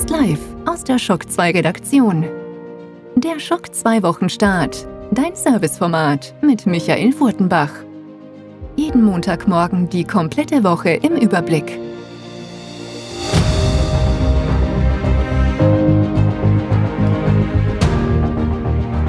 Jetzt live aus der Schock 2 Redaktion. Der Schock 2 Wochenstart. Dein Serviceformat mit Michael Furtenbach. Jeden Montagmorgen die komplette Woche im Überblick.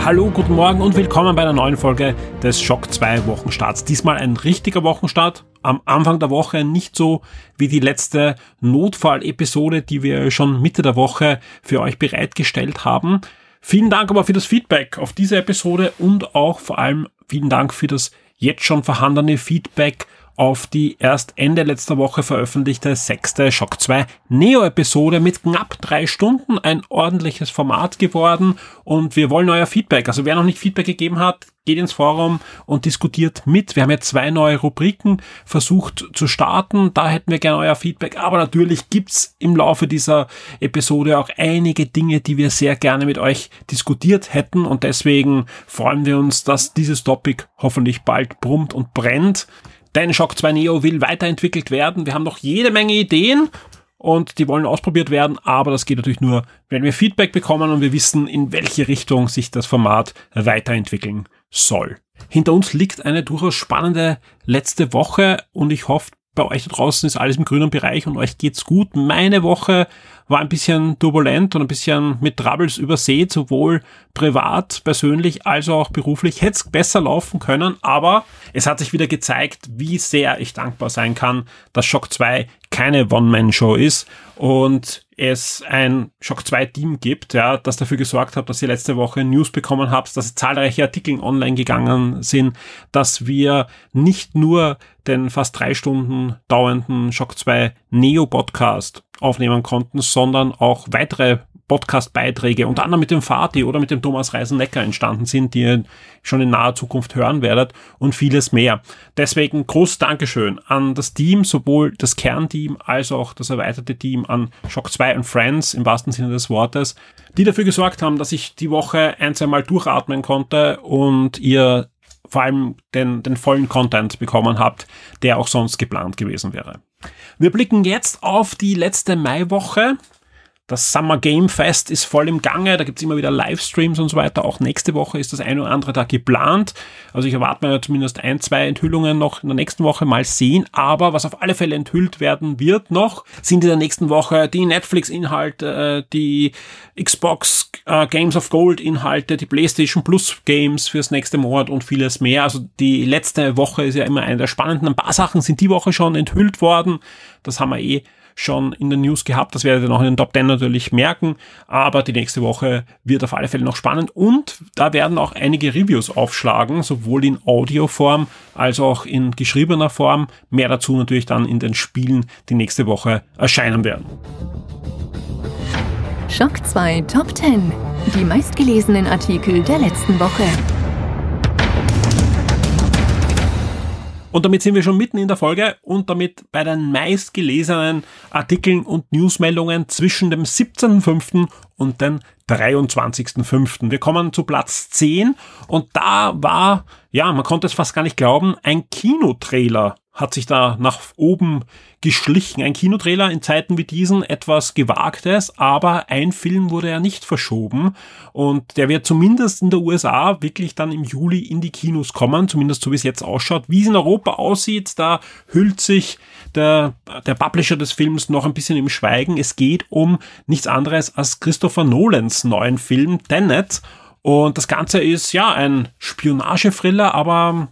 Hallo, guten Morgen und willkommen bei einer neuen Folge des Schock 2 Wochenstarts. Diesmal ein richtiger Wochenstart. Am Anfang der Woche nicht so wie die letzte Notfall-Episode, die wir schon Mitte der Woche für euch bereitgestellt haben. Vielen Dank aber für das Feedback auf diese Episode und auch vor allem vielen Dank für das jetzt schon vorhandene Feedback auf die erst Ende letzter Woche veröffentlichte sechste Shock 2 Neo-Episode mit knapp drei Stunden. Ein ordentliches Format geworden und wir wollen euer Feedback. Also wer noch nicht Feedback gegeben hat, geht ins Forum und diskutiert mit. Wir haben ja zwei neue Rubriken versucht zu starten. Da hätten wir gerne euer Feedback. Aber natürlich gibt's im Laufe dieser Episode auch einige Dinge, die wir sehr gerne mit euch diskutiert hätten. Und deswegen freuen wir uns, dass dieses Topic hoffentlich bald brummt und brennt. Denn Shock 2 Neo will weiterentwickelt werden. Wir haben noch jede Menge Ideen und die wollen ausprobiert werden, aber das geht natürlich nur, wenn wir Feedback bekommen und wir wissen, in welche Richtung sich das Format weiterentwickeln soll. Hinter uns liegt eine durchaus spannende letzte Woche und ich hoffe, bei euch da draußen ist alles im grünen Bereich und euch geht's gut. Meine Woche war ein bisschen turbulent und ein bisschen mit Troubles übersät, sowohl privat, persönlich als auch beruflich. Hätte es besser laufen können, aber es hat sich wieder gezeigt, wie sehr ich dankbar sein kann, dass Shock 2 keine One-Man-Show ist und es ein Shock 2 Team gibt, ja, das dafür gesorgt hat, dass ihr letzte Woche News bekommen habt, dass zahlreiche Artikel online gegangen sind, dass wir nicht nur den fast drei Stunden dauernden Shock 2 Neo Podcast aufnehmen konnten, sondern auch weitere Podcast-Beiträge, unter anderem mit dem Fati oder mit dem Thomas Reisennecker entstanden sind, die ihr schon in naher Zukunft hören werdet und vieles mehr. Deswegen großes Dankeschön an das Team, sowohl das Kernteam als auch das erweiterte Team an Shock 2 und Friends im wahrsten Sinne des Wortes, die dafür gesorgt haben, dass ich die Woche ein, zwei Mal durchatmen konnte und ihr vor allem den, den vollen Content bekommen habt, der auch sonst geplant gewesen wäre. Wir blicken jetzt auf die letzte Maiwoche. Das Summer Game Fest ist voll im Gange, da gibt's immer wieder Livestreams und so weiter. Auch nächste Woche ist das eine oder andere da geplant. Also ich erwarte mir zumindest ein, zwei Enthüllungen noch in der nächsten Woche mal sehen. Aber was auf alle Fälle enthüllt werden wird noch, sind in der nächsten Woche die Netflix-Inhalte, äh, die Xbox äh, Games of Gold-Inhalte, die PlayStation Plus Games fürs nächste Monat und vieles mehr. Also die letzte Woche ist ja immer eine der spannenden. Ein paar Sachen sind die Woche schon enthüllt worden. Das haben wir eh schon in den News gehabt. Das werdet ihr noch in den Top 10 natürlich merken. Aber die nächste Woche wird auf alle Fälle noch spannend. Und da werden auch einige Reviews aufschlagen, sowohl in Audioform als auch in geschriebener Form. Mehr dazu natürlich dann in den Spielen, die nächste Woche erscheinen werden. Schock 2 Top 10. Die meistgelesenen Artikel der letzten Woche. Und damit sind wir schon mitten in der Folge und damit bei den meistgelesenen Artikeln und Newsmeldungen zwischen dem 17.05. und dem 23.05. Wir kommen zu Platz 10 und da war, ja, man konnte es fast gar nicht glauben, ein Kinotrailer hat sich da nach oben geschlichen. Ein Kinotrailer in Zeiten wie diesen etwas Gewagtes, aber ein Film wurde ja nicht verschoben und der wird zumindest in der USA wirklich dann im Juli in die Kinos kommen, zumindest so wie es jetzt ausschaut. Wie es in Europa aussieht, da hüllt sich der, der Publisher des Films noch ein bisschen im Schweigen. Es geht um nichts anderes als Christopher Nolans neuen Film Tenet und das Ganze ist ja ein Spionage-Thriller, aber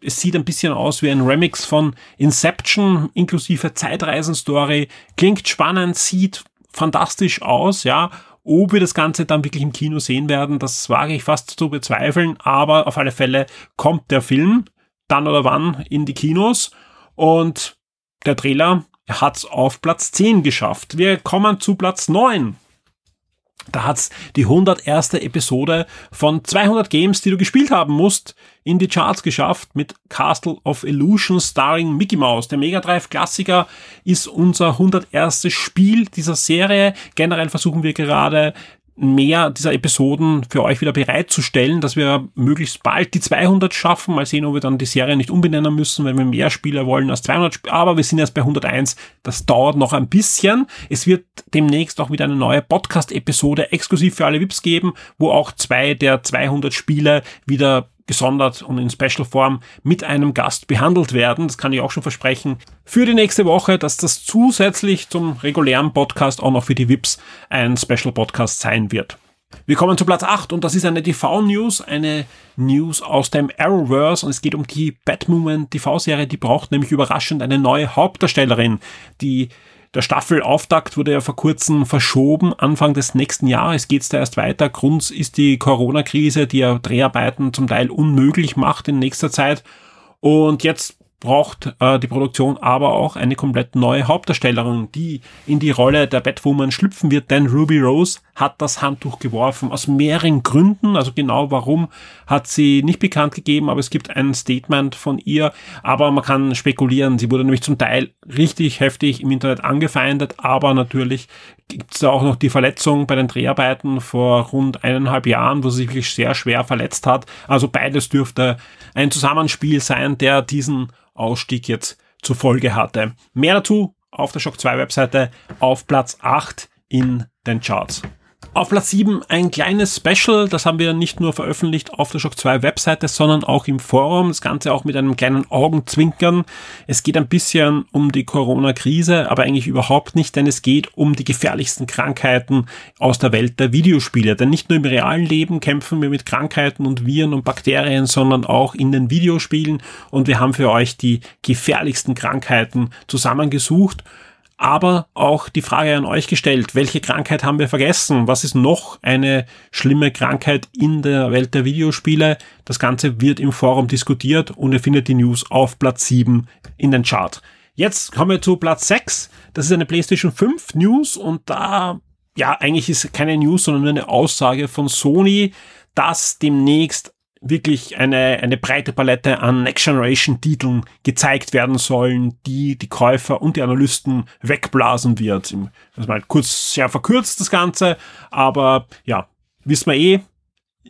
es sieht ein bisschen aus wie ein Remix von Inception inklusive Zeitreisen-Story. Klingt spannend, sieht fantastisch aus, ja. Ob wir das Ganze dann wirklich im Kino sehen werden, das wage ich fast zu bezweifeln, aber auf alle Fälle kommt der Film dann oder wann in die Kinos und der Trailer hat's auf Platz 10 geschafft. Wir kommen zu Platz 9. Da hat's die 101. Episode von 200 Games, die du gespielt haben musst, in die Charts geschafft mit Castle of Illusion starring Mickey Mouse. Der Mega Drive Klassiker ist unser 101. Spiel dieser Serie. Generell versuchen wir gerade mehr dieser Episoden für euch wieder bereitzustellen, dass wir möglichst bald die 200 schaffen. Mal sehen, ob wir dann die Serie nicht umbenennen müssen, wenn wir mehr Spieler wollen als 200 Spieler. Aber wir sind erst bei 101. Das dauert noch ein bisschen. Es wird demnächst auch wieder eine neue Podcast-Episode exklusiv für alle VIPs geben, wo auch zwei der 200 Spiele wieder gesondert und in Special-Form mit einem Gast behandelt werden. Das kann ich auch schon versprechen für die nächste Woche, dass das zusätzlich zum regulären Podcast auch noch für die VIPs ein Special-Podcast sein wird. Wir kommen zu Platz 8 und das ist eine TV-News, eine News aus dem Arrowverse und es geht um die Batwoman TV-Serie, die braucht nämlich überraschend eine neue Hauptdarstellerin. Die der Staffelauftakt wurde ja vor kurzem verschoben. Anfang des nächsten Jahres geht's da erst weiter. Grund ist die Corona-Krise, die ja Dreharbeiten zum Teil unmöglich macht in nächster Zeit. Und jetzt braucht äh, die Produktion aber auch eine komplett neue Hauptdarstellerin, die in die Rolle der Batwoman schlüpfen wird, denn Ruby Rose hat das Handtuch geworfen. Aus mehreren Gründen, also genau warum hat sie nicht bekannt gegeben, aber es gibt ein Statement von ihr, aber man kann spekulieren, sie wurde nämlich zum Teil richtig heftig im Internet angefeindet, aber natürlich gibt es da auch noch die Verletzung bei den Dreharbeiten vor rund eineinhalb Jahren, wo sie sich wirklich sehr schwer verletzt hat. Also beides dürfte ein Zusammenspiel sein, der diesen Ausstieg jetzt zur Folge hatte. Mehr dazu auf der Shock 2 Webseite auf Platz 8 in den Charts. Auf Platz 7 ein kleines Special, das haben wir nicht nur veröffentlicht auf der Shock 2 Webseite, sondern auch im Forum. Das Ganze auch mit einem kleinen Augenzwinkern. Es geht ein bisschen um die Corona-Krise, aber eigentlich überhaupt nicht, denn es geht um die gefährlichsten Krankheiten aus der Welt der Videospiele. Denn nicht nur im realen Leben kämpfen wir mit Krankheiten und Viren und Bakterien, sondern auch in den Videospielen. Und wir haben für euch die gefährlichsten Krankheiten zusammengesucht aber auch die Frage an euch gestellt, welche Krankheit haben wir vergessen? Was ist noch eine schlimme Krankheit in der Welt der Videospiele? Das Ganze wird im Forum diskutiert und ihr findet die News auf Platz 7 in den Chart. Jetzt kommen wir zu Platz 6. Das ist eine PlayStation 5 News und da, ja, eigentlich ist keine News, sondern nur eine Aussage von Sony, dass demnächst wirklich eine, eine breite Palette an Next Generation Titeln gezeigt werden sollen, die die Käufer und die Analysten wegblasen wird. Das ist mal kurz sehr verkürzt das Ganze, aber ja, wissen wir eh,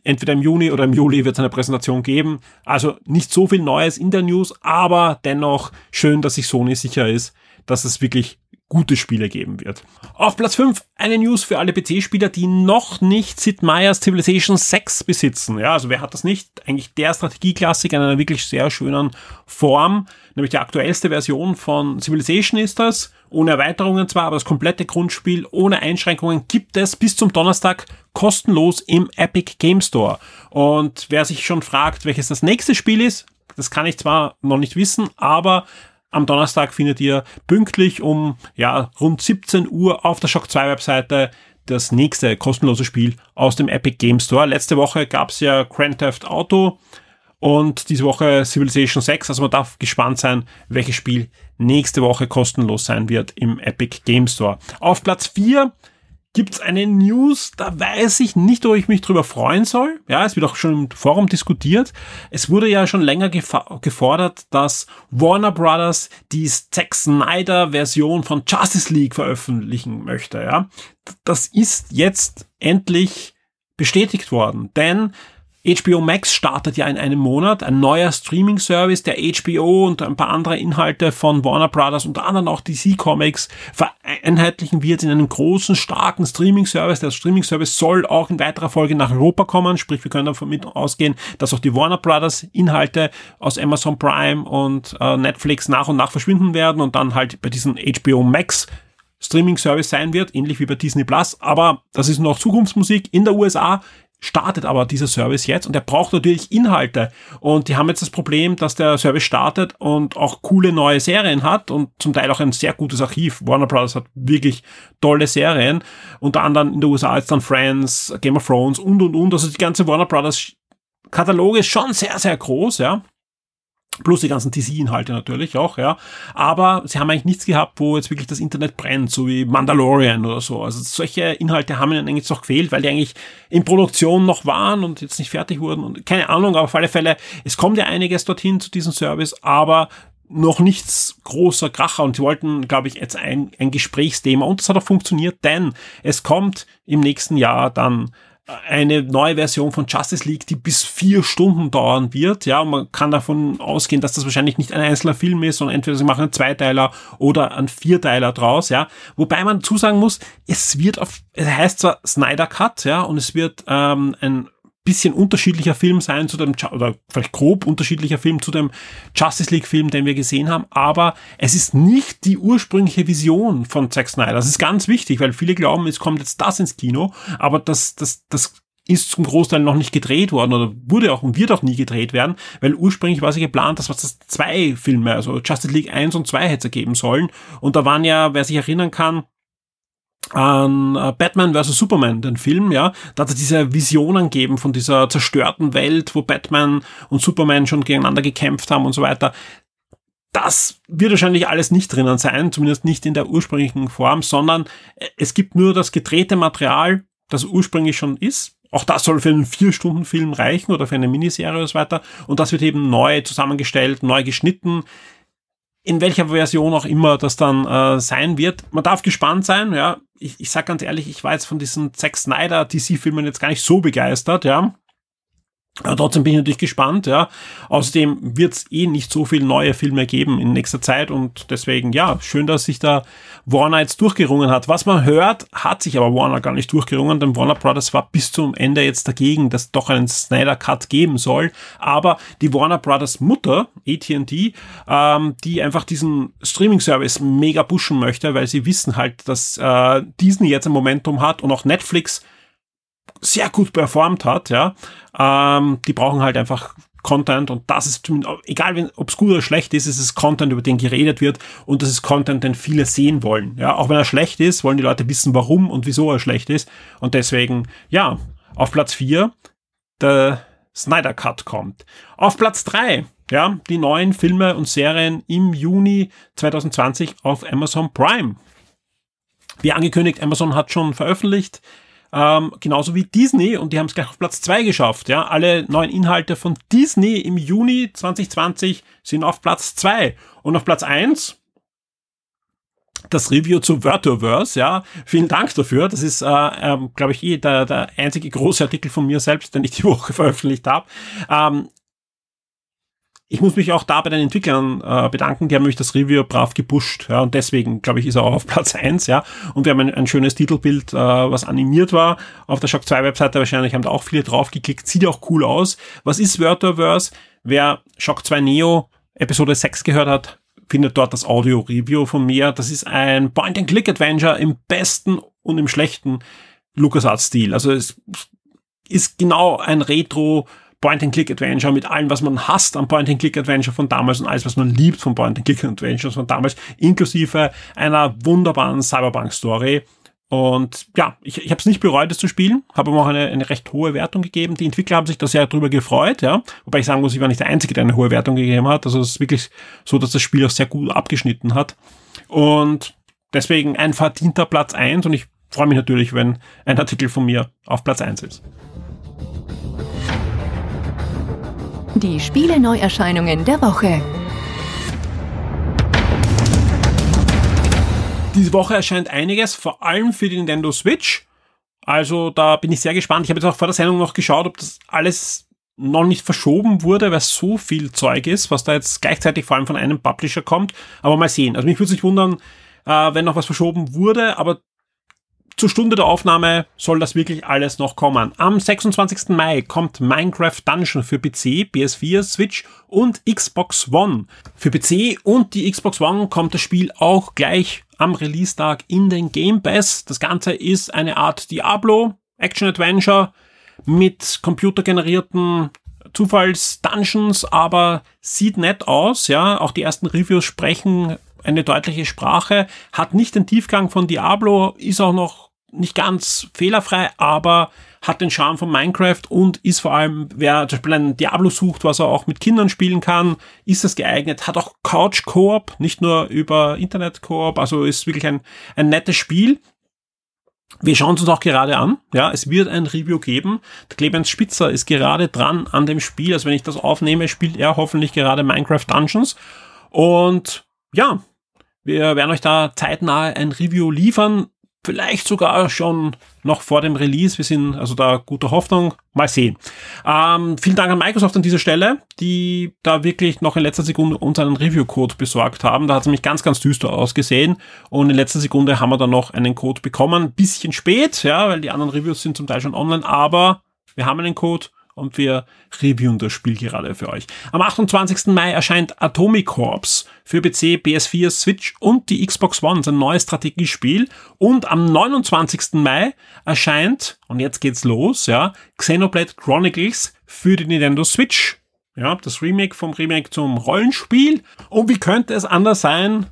entweder im Juni oder im Juli wird es eine Präsentation geben. Also nicht so viel Neues in der News, aber dennoch schön, dass sich Sony sicher ist, dass es wirklich gute Spiele geben wird. Auf Platz 5 eine News für alle PC-Spieler, die noch nicht Sid Meier's Civilization 6 besitzen. Ja, also wer hat das nicht? Eigentlich der Strategieklassik in einer wirklich sehr schönen Form. Nämlich die aktuellste Version von Civilization ist das. Ohne Erweiterungen zwar, aber das komplette Grundspiel ohne Einschränkungen gibt es bis zum Donnerstag kostenlos im Epic Game Store. Und wer sich schon fragt, welches das nächste Spiel ist, das kann ich zwar noch nicht wissen, aber am Donnerstag findet ihr pünktlich um ja, rund 17 Uhr auf der Shock 2 Webseite das nächste kostenlose Spiel aus dem Epic Game Store. Letzte Woche gab es ja Grand Theft Auto und diese Woche Civilization 6. Also man darf gespannt sein, welches Spiel nächste Woche kostenlos sein wird im Epic Game Store. Auf Platz 4 gibt's eine News, da weiß ich nicht, ob ich mich drüber freuen soll. Ja, es wird auch schon im Forum diskutiert. Es wurde ja schon länger gefordert, dass Warner Brothers die Zack Snyder Version von Justice League veröffentlichen möchte. Ja, das ist jetzt endlich bestätigt worden, denn HBO Max startet ja in einem Monat ein neuer Streaming-Service, der HBO und ein paar andere Inhalte von Warner Brothers, unter anderem auch DC Comics, vereinheitlichen wird in einem großen, starken Streaming-Service. Der Streaming-Service soll auch in weiterer Folge nach Europa kommen, sprich wir können davon ausgehen, dass auch die Warner Brothers Inhalte aus Amazon Prime und äh, Netflix nach und nach verschwinden werden und dann halt bei diesem HBO Max Streaming-Service sein wird, ähnlich wie bei Disney Plus. Aber das ist noch Zukunftsmusik. In der USA startet aber dieser Service jetzt und er braucht natürlich Inhalte. Und die haben jetzt das Problem, dass der Service startet und auch coole neue Serien hat und zum Teil auch ein sehr gutes Archiv. Warner Brothers hat wirklich tolle Serien. Unter anderem in den USA jetzt dann Friends, Game of Thrones und und und. Also die ganze Warner Brothers Kataloge ist schon sehr, sehr groß, ja. Plus die ganzen DC-Inhalte natürlich auch, ja. Aber sie haben eigentlich nichts gehabt, wo jetzt wirklich das Internet brennt, so wie Mandalorian oder so. Also solche Inhalte haben ihnen eigentlich noch gefehlt, weil die eigentlich in Produktion noch waren und jetzt nicht fertig wurden. Und keine Ahnung, aber auf alle Fälle, es kommt ja einiges dorthin zu diesem Service, aber noch nichts großer Kracher und sie wollten, glaube ich, jetzt ein, ein Gesprächsthema und das hat auch funktioniert, denn es kommt im nächsten Jahr dann eine neue Version von Justice League, die bis vier Stunden dauern wird. Ja, und man kann davon ausgehen, dass das wahrscheinlich nicht ein einzelner Film ist, sondern entweder sie machen einen Zweiteiler oder einen Vierteiler draus. Ja, wobei man zusagen muss, es wird auf, es heißt zwar Snyder Cut, ja, und es wird ähm, ein bisschen unterschiedlicher Film sein zu dem, oder vielleicht grob unterschiedlicher Film zu dem Justice League Film, den wir gesehen haben, aber es ist nicht die ursprüngliche Vision von Zack Snyder. Das ist ganz wichtig, weil viele glauben, es kommt jetzt das ins Kino, aber das, das, das ist zum Großteil noch nicht gedreht worden oder wurde auch und wird auch nie gedreht werden, weil ursprünglich war sie geplant, dass das zwei Filme, also Justice League 1 und 2 hätte es geben sollen. Und da waren ja, wer sich erinnern kann, an äh, Batman vs. Superman, den Film, ja, da hat er diese Visionen gegeben von dieser zerstörten Welt, wo Batman und Superman schon gegeneinander gekämpft haben und so weiter. Das wird wahrscheinlich alles nicht drinnen sein, zumindest nicht in der ursprünglichen Form, sondern äh, es gibt nur das gedrehte Material, das ursprünglich schon ist. Auch das soll für einen Vier-Stunden-Film reichen oder für eine Miniserie und so weiter. Und das wird eben neu zusammengestellt, neu geschnitten in welcher Version auch immer das dann äh, sein wird. Man darf gespannt sein, ja. Ich, ich sag ganz ehrlich, ich war jetzt von diesen Zack Snyder DC-Filmen jetzt gar nicht so begeistert, ja. Aber trotzdem bin ich natürlich gespannt, ja. Außerdem wird es eh nicht so viel neue Filme geben in nächster Zeit und deswegen, ja, schön, dass sich da Warner jetzt durchgerungen hat. Was man hört, hat sich aber Warner gar nicht durchgerungen, denn Warner Brothers war bis zum Ende jetzt dagegen, dass doch einen Snyder Cut geben soll. Aber die Warner Brothers Mutter, AT&T, ähm, die einfach diesen Streaming-Service mega pushen möchte, weil sie wissen halt, dass äh, Disney jetzt ein Momentum hat und auch Netflix sehr gut performt hat, ja. Ähm, die brauchen halt einfach Content und das ist egal ob es gut oder schlecht ist, ist es Content, über den geredet wird und das ist Content, den viele sehen wollen. Ja, auch wenn er schlecht ist, wollen die Leute wissen, warum und wieso er schlecht ist und deswegen, ja, auf Platz 4 der Snyder Cut kommt. Auf Platz 3, ja, die neuen Filme und Serien im Juni 2020 auf Amazon Prime. Wie angekündigt, Amazon hat schon veröffentlicht ähm, genauso wie Disney und die haben es gleich auf Platz zwei geschafft. Ja, alle neuen Inhalte von Disney im Juni 2020 sind auf Platz zwei und auf Platz eins das Review zu Wörterverse, ja, vielen Dank dafür. Das ist, äh, äh, glaube ich, eh der, der einzige große Artikel von mir selbst, den ich die Woche veröffentlicht habe. Ähm, ich muss mich auch da bei den Entwicklern äh, bedanken, die haben nämlich das Review brav gepusht, ja, und deswegen, glaube ich, ist er auch auf Platz eins, ja, und wir haben ein, ein schönes Titelbild, äh, was animiert war, auf der Shock 2 Webseite wahrscheinlich haben da auch viele draufgeklickt, sieht auch cool aus. Was ist Wörterverse? Wer Shock 2 Neo Episode 6 gehört hat, findet dort das Audio-Review von mir. Das ist ein Point-and-Click-Adventure im besten und im schlechten LucasArts-Stil. Also es ist genau ein Retro- Point-and-Click-Adventure mit allem, was man hasst am Point-and-Click-Adventure von damals und alles, was man liebt von Point-and-Click-Adventures von damals, inklusive einer wunderbaren Cyberpunk-Story. Und ja, ich, ich habe es nicht bereut, es zu spielen, habe aber auch eine, eine recht hohe Wertung gegeben. Die Entwickler haben sich da sehr drüber gefreut, ja. Wobei ich sagen muss, ich war nicht der Einzige, der eine hohe Wertung gegeben hat. Also es ist wirklich so, dass das Spiel auch sehr gut abgeschnitten hat. Und deswegen ein verdienter Platz eins und ich freue mich natürlich, wenn ein Artikel von mir auf Platz eins ist. Die Spiele-Neuerscheinungen der Woche. Diese Woche erscheint einiges, vor allem für die Nintendo Switch. Also da bin ich sehr gespannt. Ich habe jetzt auch vor der Sendung noch geschaut, ob das alles noch nicht verschoben wurde, weil so viel Zeug ist, was da jetzt gleichzeitig vor allem von einem Publisher kommt. Aber mal sehen. Also mich würde sich wundern, äh, wenn noch was verschoben wurde, aber zur Stunde der Aufnahme soll das wirklich alles noch kommen. Am 26. Mai kommt Minecraft Dungeon für PC, PS4, Switch und Xbox One. Für PC und die Xbox One kommt das Spiel auch gleich am Release-Tag in den Game Pass. Das Ganze ist eine Art Diablo, Action-Adventure mit computergenerierten Zufalls-Dungeons, aber sieht nett aus, ja. Auch die ersten Reviews sprechen eine deutliche Sprache, hat nicht den Tiefgang von Diablo, ist auch noch nicht ganz fehlerfrei, aber hat den Charme von Minecraft und ist vor allem, wer zum Beispiel einen Diablo sucht, was er auch mit Kindern spielen kann, ist das geeignet, hat auch Couch Koop, nicht nur über Internet Koop, also ist wirklich ein, ein nettes Spiel. Wir schauen es uns auch gerade an. Ja, es wird ein Review geben. Der Clemens Spitzer ist gerade dran an dem Spiel. Also wenn ich das aufnehme, spielt er hoffentlich gerade Minecraft Dungeons. Und ja, wir werden euch da zeitnah ein Review liefern vielleicht sogar schon noch vor dem Release. Wir sind also da guter Hoffnung. Mal sehen. Ähm, vielen Dank an Microsoft an dieser Stelle, die da wirklich noch in letzter Sekunde uns einen Review-Code besorgt haben. Da hat es nämlich ganz, ganz düster ausgesehen. Und in letzter Sekunde haben wir dann noch einen Code bekommen. Bisschen spät, ja, weil die anderen Reviews sind zum Teil schon online, aber wir haben einen Code und wir reviewen das Spiel gerade für euch. Am 28. Mai erscheint Atomic Corps für PC, PS4, Switch und die Xbox One, ein neues Strategiespiel. Und am 29. Mai erscheint, und jetzt geht's los, ja, Xenoblade Chronicles für die Nintendo Switch. Ja, das Remake vom Remake zum Rollenspiel. Und wie könnte es anders sein?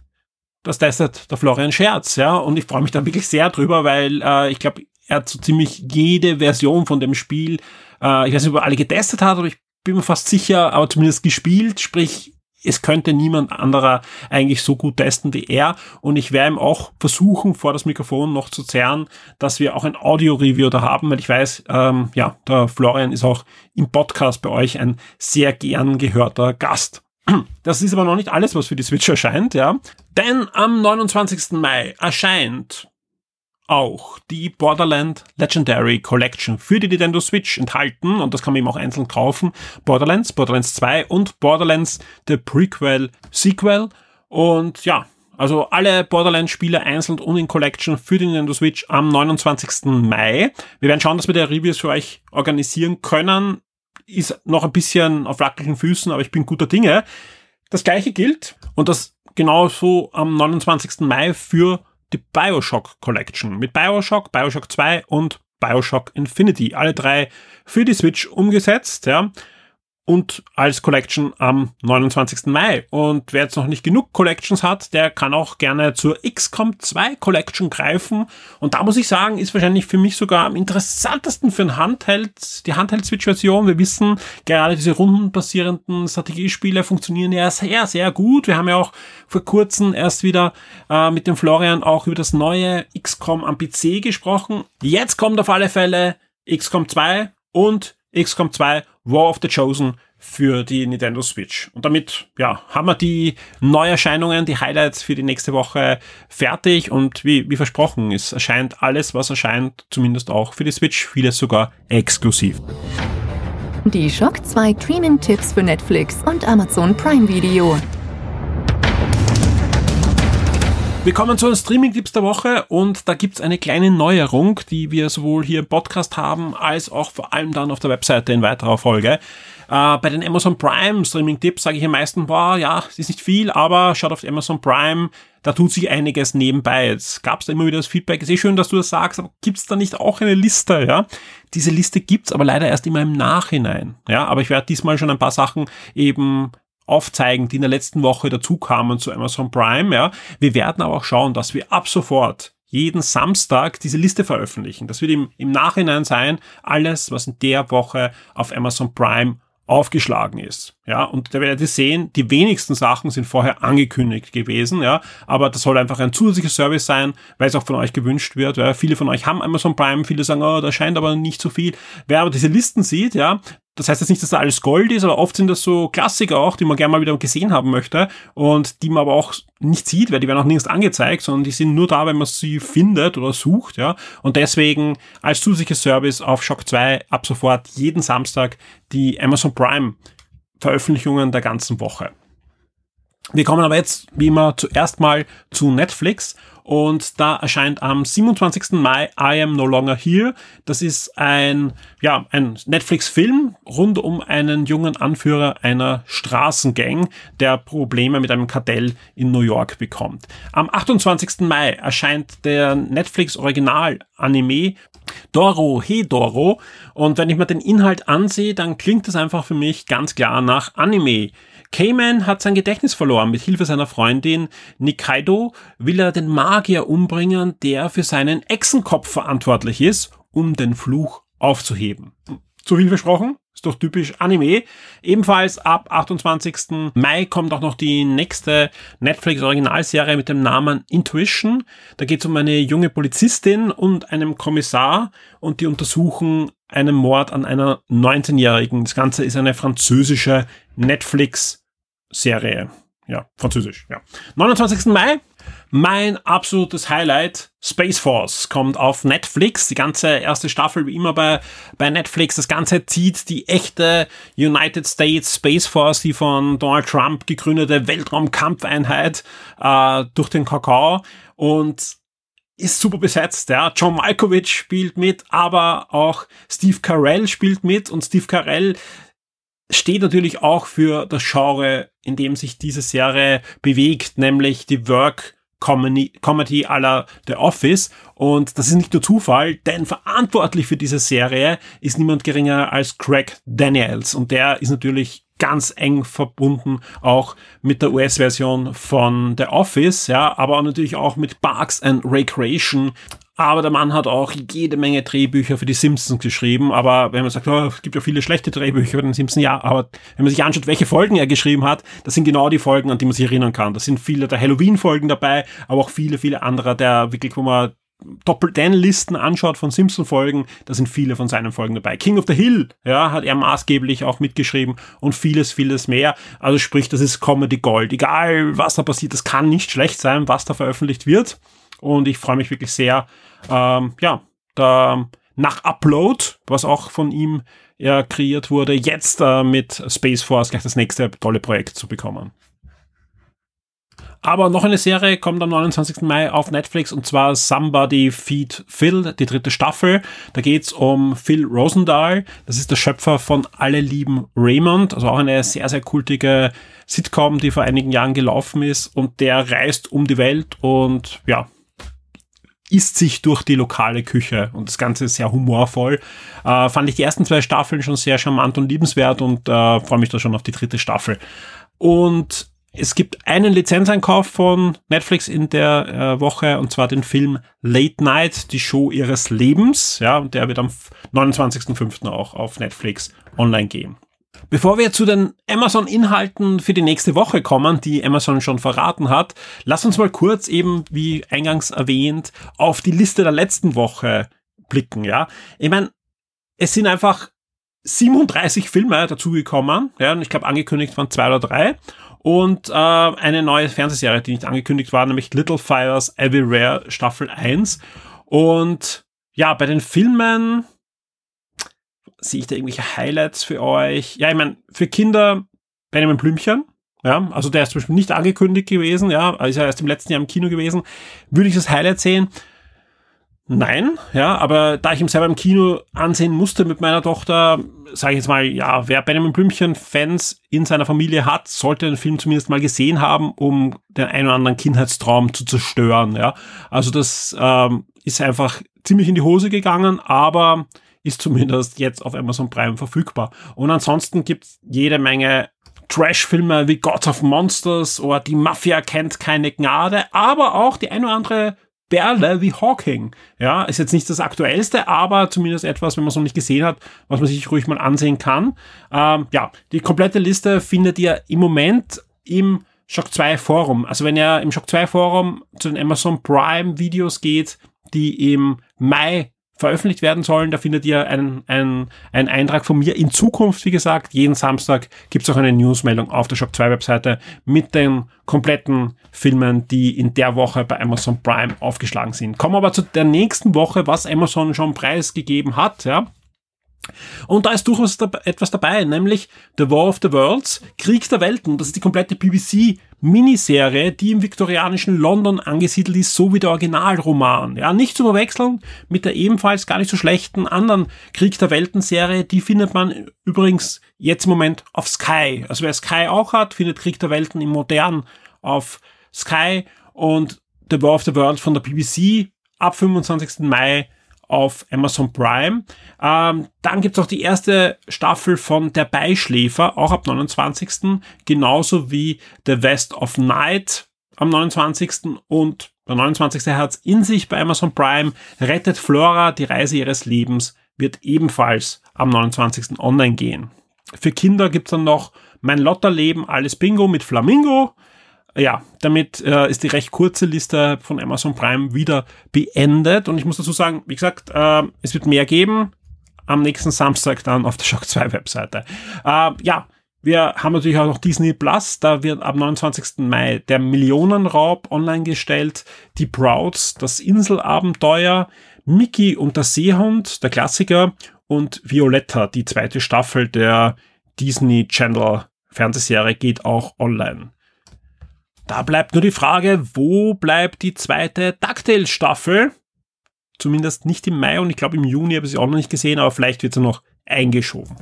Das testet der Florian Scherz, ja, und ich freue mich da wirklich sehr drüber, weil äh, ich glaube, er hat so ziemlich jede Version von dem Spiel äh, ich weiß nicht, ob er alle getestet hat, aber ich bin mir fast sicher, aber zumindest gespielt, sprich, es könnte niemand anderer eigentlich so gut testen wie er. Und ich werde ihm auch versuchen, vor das Mikrofon noch zu zerren, dass wir auch ein Audio-Review da haben, weil ich weiß, ähm, ja, der Florian ist auch im Podcast bei euch ein sehr gern gehörter Gast. Das ist aber noch nicht alles, was für die Switch erscheint, ja. Denn am 29. Mai erscheint auch die Borderland Legendary Collection für die Nintendo Switch enthalten und das kann man eben auch einzeln kaufen. Borderlands, Borderlands 2 und Borderlands The Prequel Sequel und ja, also alle Borderlands-Spiele einzeln und in Collection für die Nintendo Switch am 29. Mai. Wir werden schauen, dass wir die Reviews für euch organisieren können. Ist noch ein bisschen auf wackeligen Füßen, aber ich bin guter Dinge. Das gleiche gilt und das genauso am 29. Mai für die Bioshock Collection mit Bioshock, Bioshock 2 und Bioshock Infinity. Alle drei für die Switch umgesetzt, ja und als Collection am 29. Mai. Und wer jetzt noch nicht genug Collections hat, der kann auch gerne zur XCOM 2 Collection greifen. Und da muss ich sagen, ist wahrscheinlich für mich sogar am interessantesten für ein Handheld, die Handheld-Switch-Version. Wir wissen, gerade diese rundenbasierenden Strategiespiele funktionieren ja sehr, sehr gut. Wir haben ja auch vor kurzem erst wieder äh, mit dem Florian auch über das neue XCOM am PC gesprochen. Jetzt kommt auf alle Fälle XCOM 2 und XCOM 2 War of the Chosen für die Nintendo Switch. Und damit, ja, haben wir die Neuerscheinungen, die Highlights für die nächste Woche fertig und wie, wie versprochen, es erscheint alles, was erscheint, zumindest auch für die Switch, vieles sogar exklusiv. Die Shock 2 Streaming-Tipps für Netflix und Amazon Prime Video. Wir kommen zu den Streaming-Tipps der Woche und da gibt's eine kleine Neuerung, die wir sowohl hier im Podcast haben, als auch vor allem dann auf der Webseite in weiterer Folge. Äh, bei den Amazon Prime Streaming-Tipps sage ich am meisten, boah, ja, es ist nicht viel, aber schaut auf Amazon Prime, da tut sich einiges nebenbei. Jetzt gab's da immer wieder das Feedback, ist eh schön, dass du das sagst, aber gibt's da nicht auch eine Liste, ja? Diese Liste gibt's aber leider erst immer im Nachhinein, ja? Aber ich werde diesmal schon ein paar Sachen eben aufzeigen, die in der letzten Woche dazu kamen zu Amazon Prime. Ja. Wir werden aber auch schauen, dass wir ab sofort jeden Samstag diese Liste veröffentlichen. Das wird im, im Nachhinein sein, alles, was in der Woche auf Amazon Prime aufgeschlagen ist. Ja, und da werdet ihr sehen, die wenigsten Sachen sind vorher angekündigt gewesen, ja, aber das soll einfach ein zusätzlicher Service sein, weil es auch von euch gewünscht wird. Ja. Viele von euch haben Amazon Prime, viele sagen, oh, da scheint aber nicht so viel. Wer aber diese Listen sieht, ja, das heißt jetzt nicht, dass da alles Gold ist, aber oft sind das so Klassiker auch, die man gerne mal wieder gesehen haben möchte und die man aber auch nicht sieht, weil die werden auch nirgends angezeigt, sondern die sind nur da, wenn man sie findet oder sucht, ja. Und deswegen als zusätzlicher Service auf Shock 2 ab sofort jeden Samstag die Amazon Prime Veröffentlichungen der ganzen Woche. Wir kommen aber jetzt, wie immer, zuerst mal zu Netflix und da erscheint am 27. Mai I Am No Longer Here. Das ist ein, ja, ein Netflix-Film rund um einen jungen Anführer einer Straßengang, der Probleme mit einem Kartell in New York bekommt. Am 28. Mai erscheint der Netflix-Original-Anime Doro, He Doro. Und wenn ich mir den Inhalt ansehe, dann klingt das einfach für mich ganz klar nach Anime. Cayman hat sein Gedächtnis verloren. Mit Hilfe seiner Freundin Nikaido will er den Magier umbringen, der für seinen Echsenkopf verantwortlich ist, um den Fluch aufzuheben. Zu viel versprochen? Ist doch typisch Anime. Ebenfalls ab 28. Mai kommt auch noch die nächste Netflix-Originalserie mit dem Namen Intuition. Da geht es um eine junge Polizistin und einem Kommissar und die untersuchen einen Mord an einer 19-Jährigen. Das Ganze ist eine französische Netflix-Serie. ja, Französisch, ja. 29. Mai, mein absolutes Highlight, Space Force, kommt auf Netflix. Die ganze erste Staffel, wie immer bei, bei Netflix. Das Ganze zieht die echte United States Space Force, die von Donald Trump gegründete Weltraumkampfeinheit, äh, durch den Kakao und ist super besetzt, ja. John Malkovich spielt mit, aber auch Steve Carell spielt mit und Steve Carell steht natürlich auch für das Genre, in dem sich diese Serie bewegt, nämlich die Work Comedy, Comedy aller The Office. Und das ist nicht nur Zufall, denn verantwortlich für diese Serie ist niemand geringer als Craig Daniels. Und der ist natürlich ganz eng verbunden auch mit der US-Version von The Office, ja, aber natürlich auch mit Parks and Recreation. Aber der Mann hat auch jede Menge Drehbücher für die Simpsons geschrieben. Aber wenn man sagt, oh, es gibt ja viele schlechte Drehbücher für den Simpsons, ja, aber wenn man sich anschaut, welche Folgen er geschrieben hat, das sind genau die Folgen, an die man sich erinnern kann. Da sind viele der Halloween-Folgen dabei, aber auch viele, viele andere, der wirklich, wo man Doppel-Dan-Listen anschaut von Simpson-Folgen, da sind viele von seinen Folgen dabei. King of the Hill, ja, hat er maßgeblich auch mitgeschrieben und vieles, vieles mehr. Also sprich, das ist Comedy Gold. Egal, was da passiert, das kann nicht schlecht sein, was da veröffentlicht wird. Und ich freue mich wirklich sehr, ähm, ja, da nach Upload, was auch von ihm ja, kreiert wurde, jetzt äh, mit Space Force gleich das nächste tolle Projekt zu bekommen. Aber noch eine Serie kommt am 29. Mai auf Netflix und zwar Somebody Feed Phil, die dritte Staffel. Da geht's um Phil Rosendahl. Das ist der Schöpfer von Alle lieben Raymond, also auch eine sehr, sehr kultige Sitcom, die vor einigen Jahren gelaufen ist und der reist um die Welt und ja, isst sich durch die lokale Küche und das Ganze ist sehr humorvoll. Äh, fand ich die ersten zwei Staffeln schon sehr charmant und liebenswert und äh, freue mich da schon auf die dritte Staffel. Und es gibt einen Lizenzeinkauf von Netflix in der äh, Woche und zwar den Film Late Night, die Show ihres Lebens. Ja, und der wird am 29.05. auch auf Netflix online gehen. Bevor wir zu den Amazon-Inhalten für die nächste Woche kommen, die Amazon schon verraten hat, lass uns mal kurz eben, wie eingangs erwähnt, auf die Liste der letzten Woche blicken. Ja, ich meine, es sind einfach 37 Filme dazugekommen. Ja, und ich glaube angekündigt waren zwei oder drei und äh, eine neue Fernsehserie, die nicht angekündigt war, nämlich Little Fires Everywhere Staffel 1. Und ja, bei den Filmen sehe ich da irgendwelche Highlights für euch. Ja, ich meine, für Kinder Benjamin Blümchen. Ja, also der ist zum Beispiel nicht angekündigt gewesen, ja, ist ja erst im letzten Jahr im Kino gewesen. Würde ich das Highlight sehen? Nein, ja, aber da ich ihn selber im Kino ansehen musste mit meiner Tochter, sage ich jetzt mal, ja, wer Benjamin Blümchen Fans in seiner Familie hat, sollte den Film zumindest mal gesehen haben, um den einen oder anderen Kindheitstraum zu zerstören, ja. Also das ähm, ist einfach ziemlich in die Hose gegangen, aber ist zumindest jetzt auf Amazon Prime verfügbar. Und ansonsten gibt's jede Menge Trash-Filme wie Gods of Monsters oder Die Mafia kennt keine Gnade, aber auch die ein oder andere Perle wie Hawking. Ja, ist jetzt nicht das aktuellste, aber zumindest etwas, wenn man es noch nicht gesehen hat, was man sich ruhig mal ansehen kann. Ähm, ja, die komplette Liste findet ihr im Moment im Shock 2 Forum. Also wenn ihr im Shock 2 Forum zu den Amazon Prime Videos geht, die im Mai veröffentlicht werden sollen. Da findet ihr einen, einen, einen Eintrag von mir. In Zukunft, wie gesagt, jeden Samstag gibt es auch eine Newsmeldung auf der Shop 2 Webseite mit den kompletten Filmen, die in der Woche bei Amazon Prime aufgeschlagen sind. Kommen wir aber zu der nächsten Woche, was Amazon schon preisgegeben hat, ja. Und da ist durchaus etwas dabei, nämlich The War of the Worlds, Krieg der Welten. Das ist die komplette BBC Miniserie, die im viktorianischen London angesiedelt ist, so wie der Originalroman. Ja, nicht zu verwechseln mit der ebenfalls gar nicht so schlechten anderen Krieg der Welten Serie. Die findet man übrigens jetzt im Moment auf Sky. Also wer Sky auch hat, findet Krieg der Welten im Modern auf Sky und The War of the World von der BBC ab 25. Mai auf Amazon Prime. Ähm, dann gibt's auch die erste Staffel von Der Beischläfer, auch ab 29. Genauso wie The West of Night am 29. Und der 29. Herz in sich bei Amazon Prime. Rettet Flora, die Reise ihres Lebens, wird ebenfalls am 29. online gehen. Für Kinder gibt's dann noch Mein Lotterleben, alles Bingo mit Flamingo ja, damit äh, ist die recht kurze Liste von Amazon Prime wieder beendet. Und ich muss dazu sagen, wie gesagt, äh, es wird mehr geben. Am nächsten Samstag dann auf der Shock 2 Webseite. Äh, ja, Wir haben natürlich auch noch Disney Plus, da wird am 29. Mai der Millionenraub online gestellt, die Prouds, das Inselabenteuer, Mickey und der Seehund, der Klassiker und Violetta, die zweite Staffel der Disney Channel Fernsehserie geht auch online. Da bleibt nur die Frage, wo bleibt die zweite DuckTales Staffel? Zumindest nicht im Mai und ich glaube im Juni habe ich sie auch noch nicht gesehen, aber vielleicht wird sie noch eingeschoben.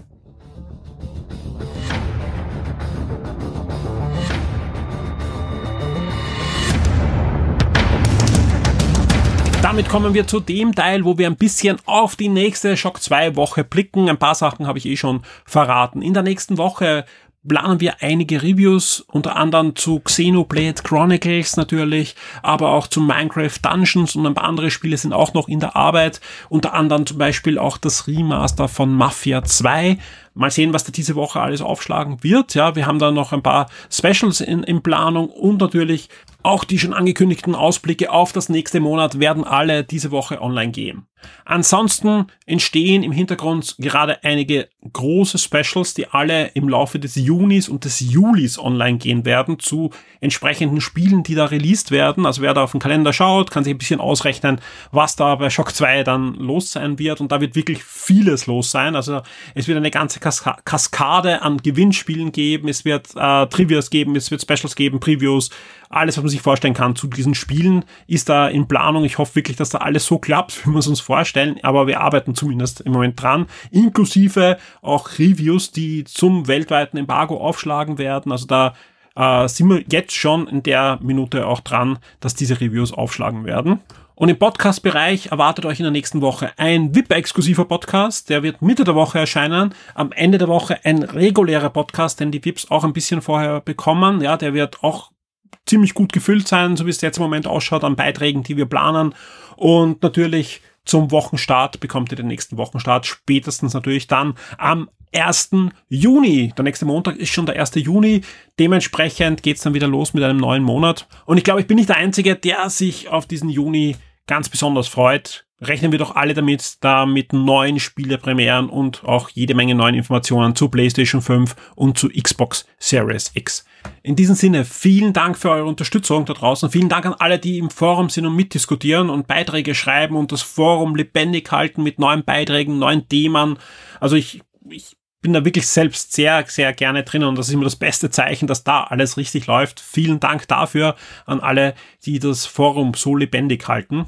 damit kommen wir zu dem Teil, wo wir ein bisschen auf die nächste Shock 2 Woche blicken. Ein paar Sachen habe ich eh schon verraten. In der nächsten Woche planen wir einige Reviews, unter anderem zu Xenoblade Chronicles natürlich, aber auch zu Minecraft Dungeons und ein paar andere Spiele sind auch noch in der Arbeit. Unter anderem zum Beispiel auch das Remaster von Mafia 2. Mal sehen, was da diese Woche alles aufschlagen wird. Ja, wir haben da noch ein paar Specials in, in Planung und natürlich auch die schon angekündigten Ausblicke auf das nächste Monat werden alle diese Woche online gehen. Ansonsten entstehen im Hintergrund gerade einige große Specials, die alle im Laufe des Junis und des Julis online gehen werden zu entsprechenden Spielen, die da released werden. Also wer da auf den Kalender schaut, kann sich ein bisschen ausrechnen, was da bei Shock 2 dann los sein wird. Und da wird wirklich vieles los sein. Also es wird eine ganze Kaska Kaskade an Gewinnspielen geben, es wird äh, Trivias geben, es wird Specials geben, Previews, alles, was man sich vorstellen kann zu diesen Spielen, ist da in Planung. Ich hoffe wirklich, dass da alles so klappt, wie wir es uns vorstellen, aber wir arbeiten zumindest im Moment dran, inklusive auch Reviews, die zum weltweiten Embargo aufschlagen werden. Also da äh, sind wir jetzt schon in der Minute auch dran, dass diese Reviews aufschlagen werden. Und im Podcast-Bereich erwartet euch in der nächsten Woche ein VIP-exklusiver Podcast. Der wird Mitte der Woche erscheinen. Am Ende der Woche ein regulärer Podcast, den die VIPs auch ein bisschen vorher bekommen. Ja, der wird auch ziemlich gut gefüllt sein, so wie es jetzt im Moment ausschaut, an Beiträgen, die wir planen. Und natürlich zum Wochenstart bekommt ihr den nächsten Wochenstart, spätestens natürlich dann am 1. Juni. Der nächste Montag ist schon der 1. Juni. Dementsprechend geht's dann wieder los mit einem neuen Monat. Und ich glaube, ich bin nicht der Einzige, der sich auf diesen Juni ganz besonders freut rechnen wir doch alle damit, da mit neuen Spielepremieren und auch jede Menge neuen Informationen zu PlayStation 5 und zu Xbox Series X. In diesem Sinne, vielen Dank für eure Unterstützung da draußen. Vielen Dank an alle, die im Forum sind und mitdiskutieren und Beiträge schreiben und das Forum lebendig halten mit neuen Beiträgen, neuen Themen. Also ich, ich bin da wirklich selbst sehr, sehr gerne drin und das ist immer das beste Zeichen, dass da alles richtig läuft. Vielen Dank dafür an alle, die das Forum so lebendig halten.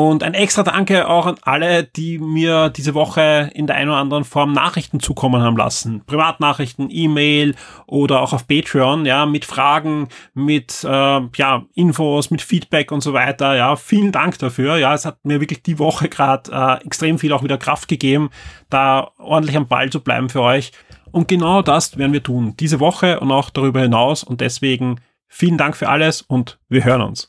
Und ein extra Danke auch an alle, die mir diese Woche in der einen oder anderen Form Nachrichten zukommen haben lassen. Privatnachrichten, E-Mail oder auch auf Patreon, ja, mit Fragen, mit äh, ja, Infos, mit Feedback und so weiter. Ja, vielen Dank dafür. Ja, es hat mir wirklich die Woche gerade äh, extrem viel auch wieder Kraft gegeben, da ordentlich am Ball zu bleiben für euch. Und genau das werden wir tun, diese Woche und auch darüber hinaus. Und deswegen vielen Dank für alles und wir hören uns.